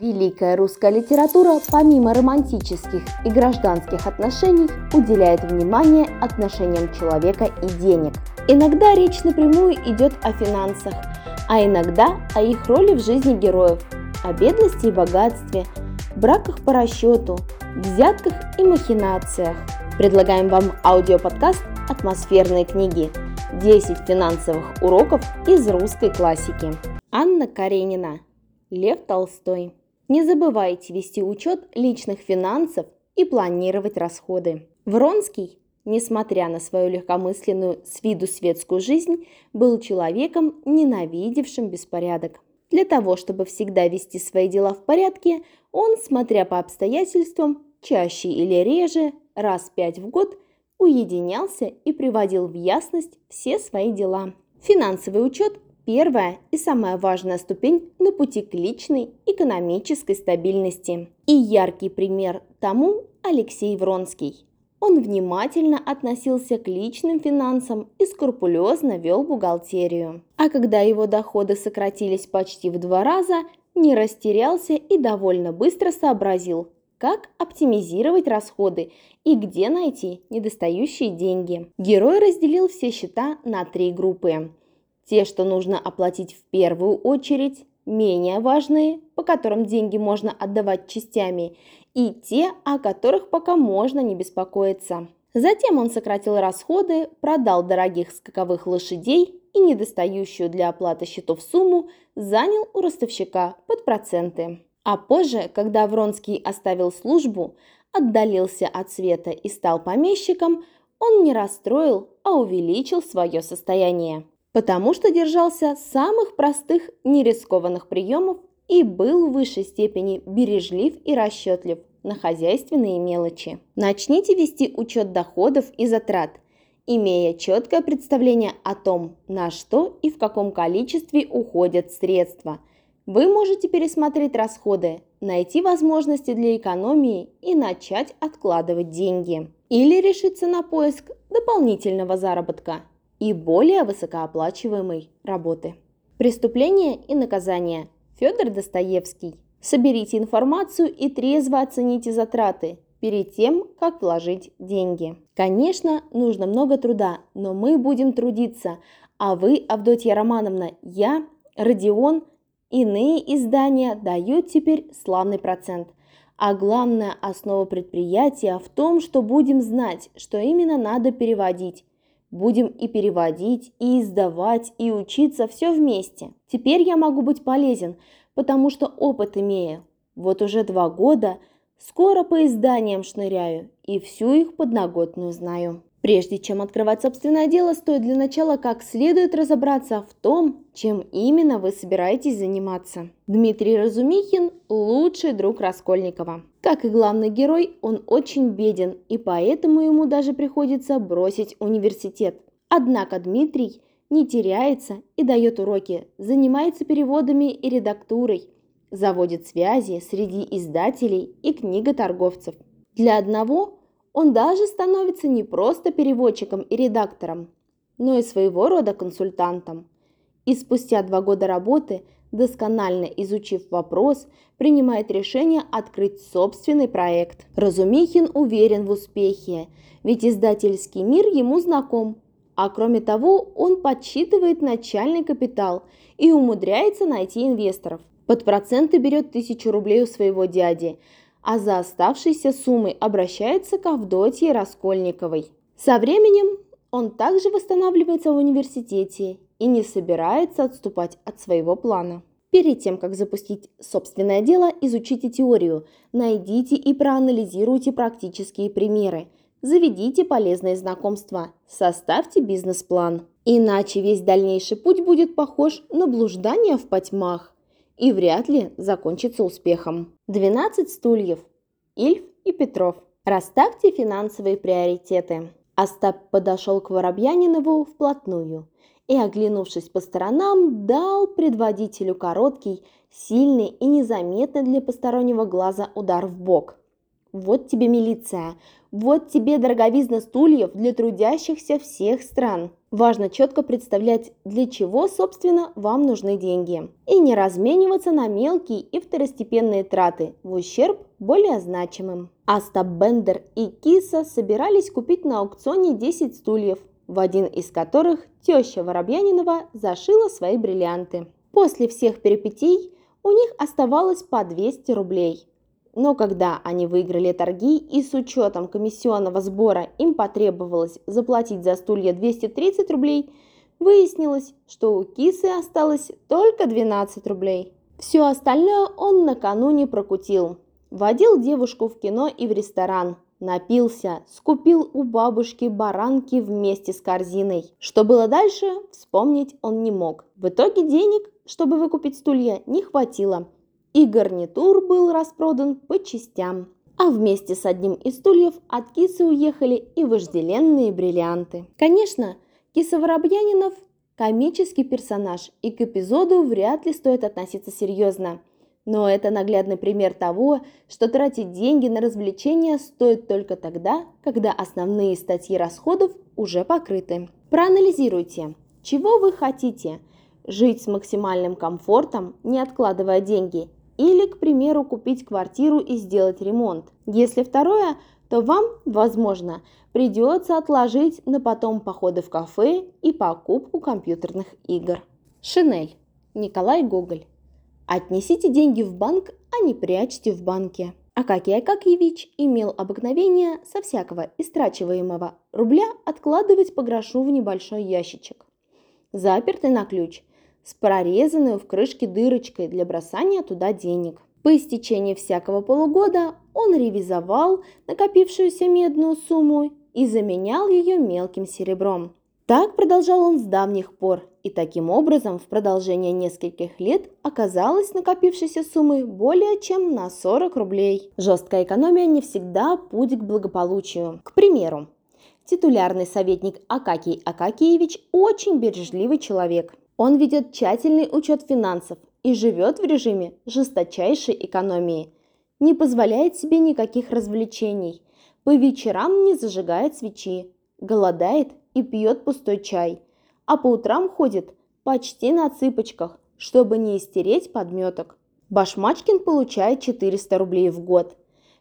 Великая русская литература, помимо романтических и гражданских отношений, уделяет внимание отношениям человека и денег. Иногда речь напрямую идет о финансах, а иногда о их роли в жизни героев, о бедности и богатстве, браках по расчету, взятках и махинациях. Предлагаем вам аудиоподкаст «Атмосферные книги. 10 финансовых уроков из русской классики». Анна Каренина. Лев Толстой. Не забывайте вести учет личных финансов и планировать расходы. Вронский, несмотря на свою легкомысленную с виду светскую жизнь, был человеком, ненавидевшим беспорядок. Для того, чтобы всегда вести свои дела в порядке, он, смотря по обстоятельствам, чаще или реже, раз пять в год, уединялся и приводил в ясность все свои дела. Финансовый учет первая и самая важная ступень на пути к личной экономической стабильности. И яркий пример тому Алексей Вронский. Он внимательно относился к личным финансам и скрупулезно вел бухгалтерию. А когда его доходы сократились почти в два раза, не растерялся и довольно быстро сообразил, как оптимизировать расходы и где найти недостающие деньги. Герой разделил все счета на три группы. Те, что нужно оплатить в первую очередь, менее важные, по которым деньги можно отдавать частями, и те, о которых пока можно не беспокоиться. Затем он сократил расходы, продал дорогих скаковых лошадей и недостающую для оплаты счетов сумму занял у ростовщика под проценты. А позже, когда Вронский оставил службу, отдалился от света и стал помещиком, он не расстроил, а увеличил свое состояние потому что держался самых простых нерискованных приемов и был в высшей степени бережлив и расчетлив на хозяйственные мелочи. Начните вести учет доходов и затрат, имея четкое представление о том, на что и в каком количестве уходят средства. Вы можете пересмотреть расходы, найти возможности для экономии и начать откладывать деньги. Или решиться на поиск дополнительного заработка – и более высокооплачиваемой работы. Преступление и наказание. Федор Достоевский. Соберите информацию и трезво оцените затраты перед тем, как вложить деньги. Конечно, нужно много труда, но мы будем трудиться, а вы, Авдотья Романовна, я, Родион, иные издания дают теперь славный процент. А главная основа предприятия в том, что будем знать, что именно надо переводить, Будем и переводить, и издавать, и учиться все вместе. Теперь я могу быть полезен, потому что опыт имею. Вот уже два года, скоро по изданиям шныряю и всю их подноготную знаю. Прежде чем открывать собственное дело, стоит для начала как следует разобраться в том, чем именно вы собираетесь заниматься. Дмитрий Разумихин – лучший друг Раскольникова. Как и главный герой, он очень беден, и поэтому ему даже приходится бросить университет. Однако Дмитрий не теряется и дает уроки, занимается переводами и редактурой, заводит связи среди издателей и книготорговцев. Для одного – он даже становится не просто переводчиком и редактором, но и своего рода консультантом. И спустя два года работы, досконально изучив вопрос, принимает решение открыть собственный проект. Разумихин уверен в успехе, ведь издательский мир ему знаком. А кроме того, он подсчитывает начальный капитал и умудряется найти инвесторов. Под проценты берет тысячу рублей у своего дяди – а за оставшейся суммой обращается к Авдотье Раскольниковой. Со временем он также восстанавливается в университете и не собирается отступать от своего плана. Перед тем, как запустить собственное дело, изучите теорию, найдите и проанализируйте практические примеры, заведите полезные знакомства, составьте бизнес-план. Иначе весь дальнейший путь будет похож на блуждание в потьмах и вряд ли закончится успехом. 12 стульев. Ильф и Петров. Расставьте финансовые приоритеты. Остап подошел к Воробьянинову вплотную и, оглянувшись по сторонам, дал предводителю короткий, сильный и незаметный для постороннего глаза удар в бок. Вот тебе милиция, вот тебе дороговизна стульев для трудящихся всех стран. Важно четко представлять, для чего, собственно, вам нужны деньги. И не размениваться на мелкие и второстепенные траты в ущерб более значимым. Астап Бендер и Киса собирались купить на аукционе 10 стульев, в один из которых теща Воробьянинова зашила свои бриллианты. После всех перипетий у них оставалось по 200 рублей. Но когда они выиграли торги и с учетом комиссионного сбора им потребовалось заплатить за стулья 230 рублей, выяснилось, что у кисы осталось только 12 рублей. Все остальное он накануне прокутил. Водил девушку в кино и в ресторан, напился, скупил у бабушки баранки вместе с корзиной. Что было дальше, вспомнить он не мог. В итоге денег, чтобы выкупить стулья, не хватило – и гарнитур был распродан по частям. А вместе с одним из стульев от кисы уехали и вожделенные бриллианты. Конечно, киса Воробьянинов – комический персонаж, и к эпизоду вряд ли стоит относиться серьезно. Но это наглядный пример того, что тратить деньги на развлечения стоит только тогда, когда основные статьи расходов уже покрыты. Проанализируйте, чего вы хотите – жить с максимальным комфортом, не откладывая деньги – или, к примеру, купить квартиру и сделать ремонт. Если второе, то вам, возможно, придется отложить на потом походы в кафе и покупку компьютерных игр. Шинель. Николай Гоголь. Отнесите деньги в банк, а не прячьте в банке. Акакий Акакьевич имел обыкновение со всякого истрачиваемого рубля откладывать по грошу в небольшой ящичек, запертый на ключ – с прорезанной в крышке дырочкой для бросания туда денег. По истечении всякого полугода он ревизовал накопившуюся медную сумму и заменял ее мелким серебром. Так продолжал он с давних пор, и таким образом в продолжение нескольких лет оказалось накопившейся суммы более чем на 40 рублей. Жесткая экономия не всегда путь к благополучию. К примеру, титулярный советник Акакий Акакиевич очень бережливый человек. Он ведет тщательный учет финансов и живет в режиме жесточайшей экономии. Не позволяет себе никаких развлечений. По вечерам не зажигает свечи. Голодает и пьет пустой чай. А по утрам ходит почти на цыпочках, чтобы не истереть подметок. Башмачкин получает 400 рублей в год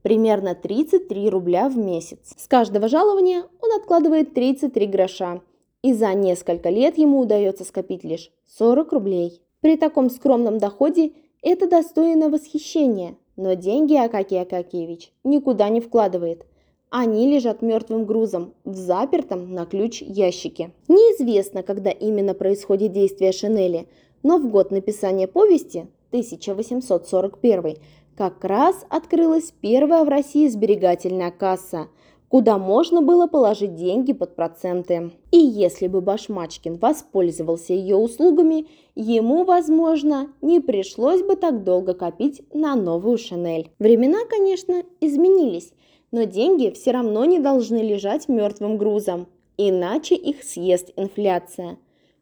примерно 33 рубля в месяц. С каждого жалования он откладывает 33 гроша и за несколько лет ему удается скопить лишь 40 рублей. При таком скромном доходе это достойно восхищения, но деньги Акакий Акакиевич никуда не вкладывает. Они лежат мертвым грузом в запертом на ключ ящике. Неизвестно, когда именно происходит действие Шинели, но в год написания повести, 1841, как раз открылась первая в России сберегательная касса – куда можно было положить деньги под проценты. И если бы Башмачкин воспользовался ее услугами, ему, возможно, не пришлось бы так долго копить на новую Шанель. Времена, конечно, изменились, но деньги все равно не должны лежать мертвым грузом, иначе их съест инфляция.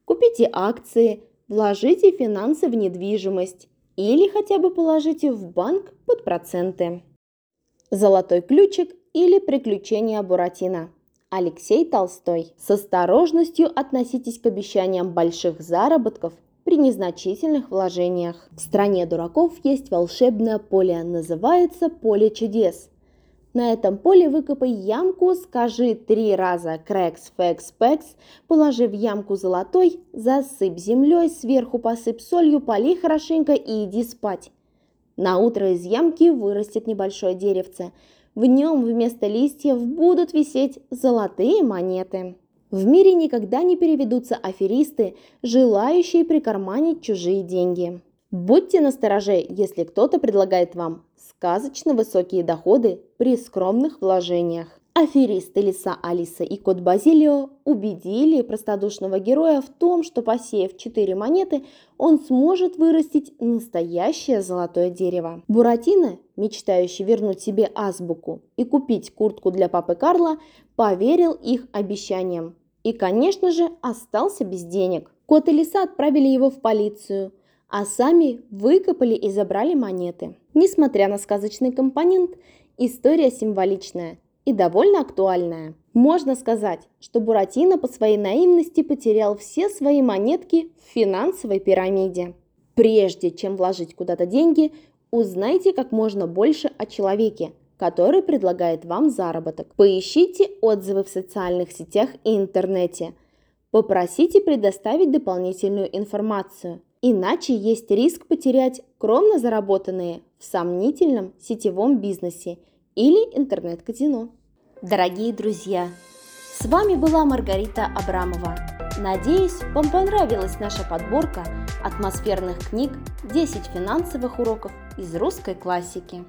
Купите акции, вложите финансы в недвижимость или хотя бы положите в банк под проценты. Золотой ключик или «Приключения Буратино». Алексей Толстой. С осторожностью относитесь к обещаниям больших заработков при незначительных вложениях. В стране дураков есть волшебное поле, называется поле чудес. На этом поле выкопай ямку, скажи три раза крекс, фекс, пекс, положи в ямку золотой, засыпь землей, сверху посыпь солью, поли хорошенько и иди спать. На утро из ямки вырастет небольшое деревце – в нем вместо листьев будут висеть золотые монеты. В мире никогда не переведутся аферисты, желающие прикарманить чужие деньги. Будьте настороже, если кто-то предлагает вам сказочно высокие доходы при скромных вложениях. Аферисты Лиса Алиса и Кот Базилио убедили простодушного героя в том, что посеяв четыре монеты, он сможет вырастить настоящее золотое дерево. Буратино, мечтающий вернуть себе азбуку и купить куртку для папы Карла, поверил их обещаниям и, конечно же, остался без денег. Кот и Лиса отправили его в полицию, а сами выкопали и забрали монеты. Несмотря на сказочный компонент, История символичная и довольно актуальная. Можно сказать, что Буратино по своей наивности потерял все свои монетки в финансовой пирамиде. Прежде чем вложить куда-то деньги, узнайте как можно больше о человеке, который предлагает вам заработок. Поищите отзывы в социальных сетях и интернете. Попросите предоставить дополнительную информацию, иначе есть риск потерять кровно заработанные в сомнительном сетевом бизнесе или интернет-казино. Дорогие друзья, с вами была Маргарита Абрамова. Надеюсь, вам понравилась наша подборка атмосферных книг 10 финансовых уроков из русской классики.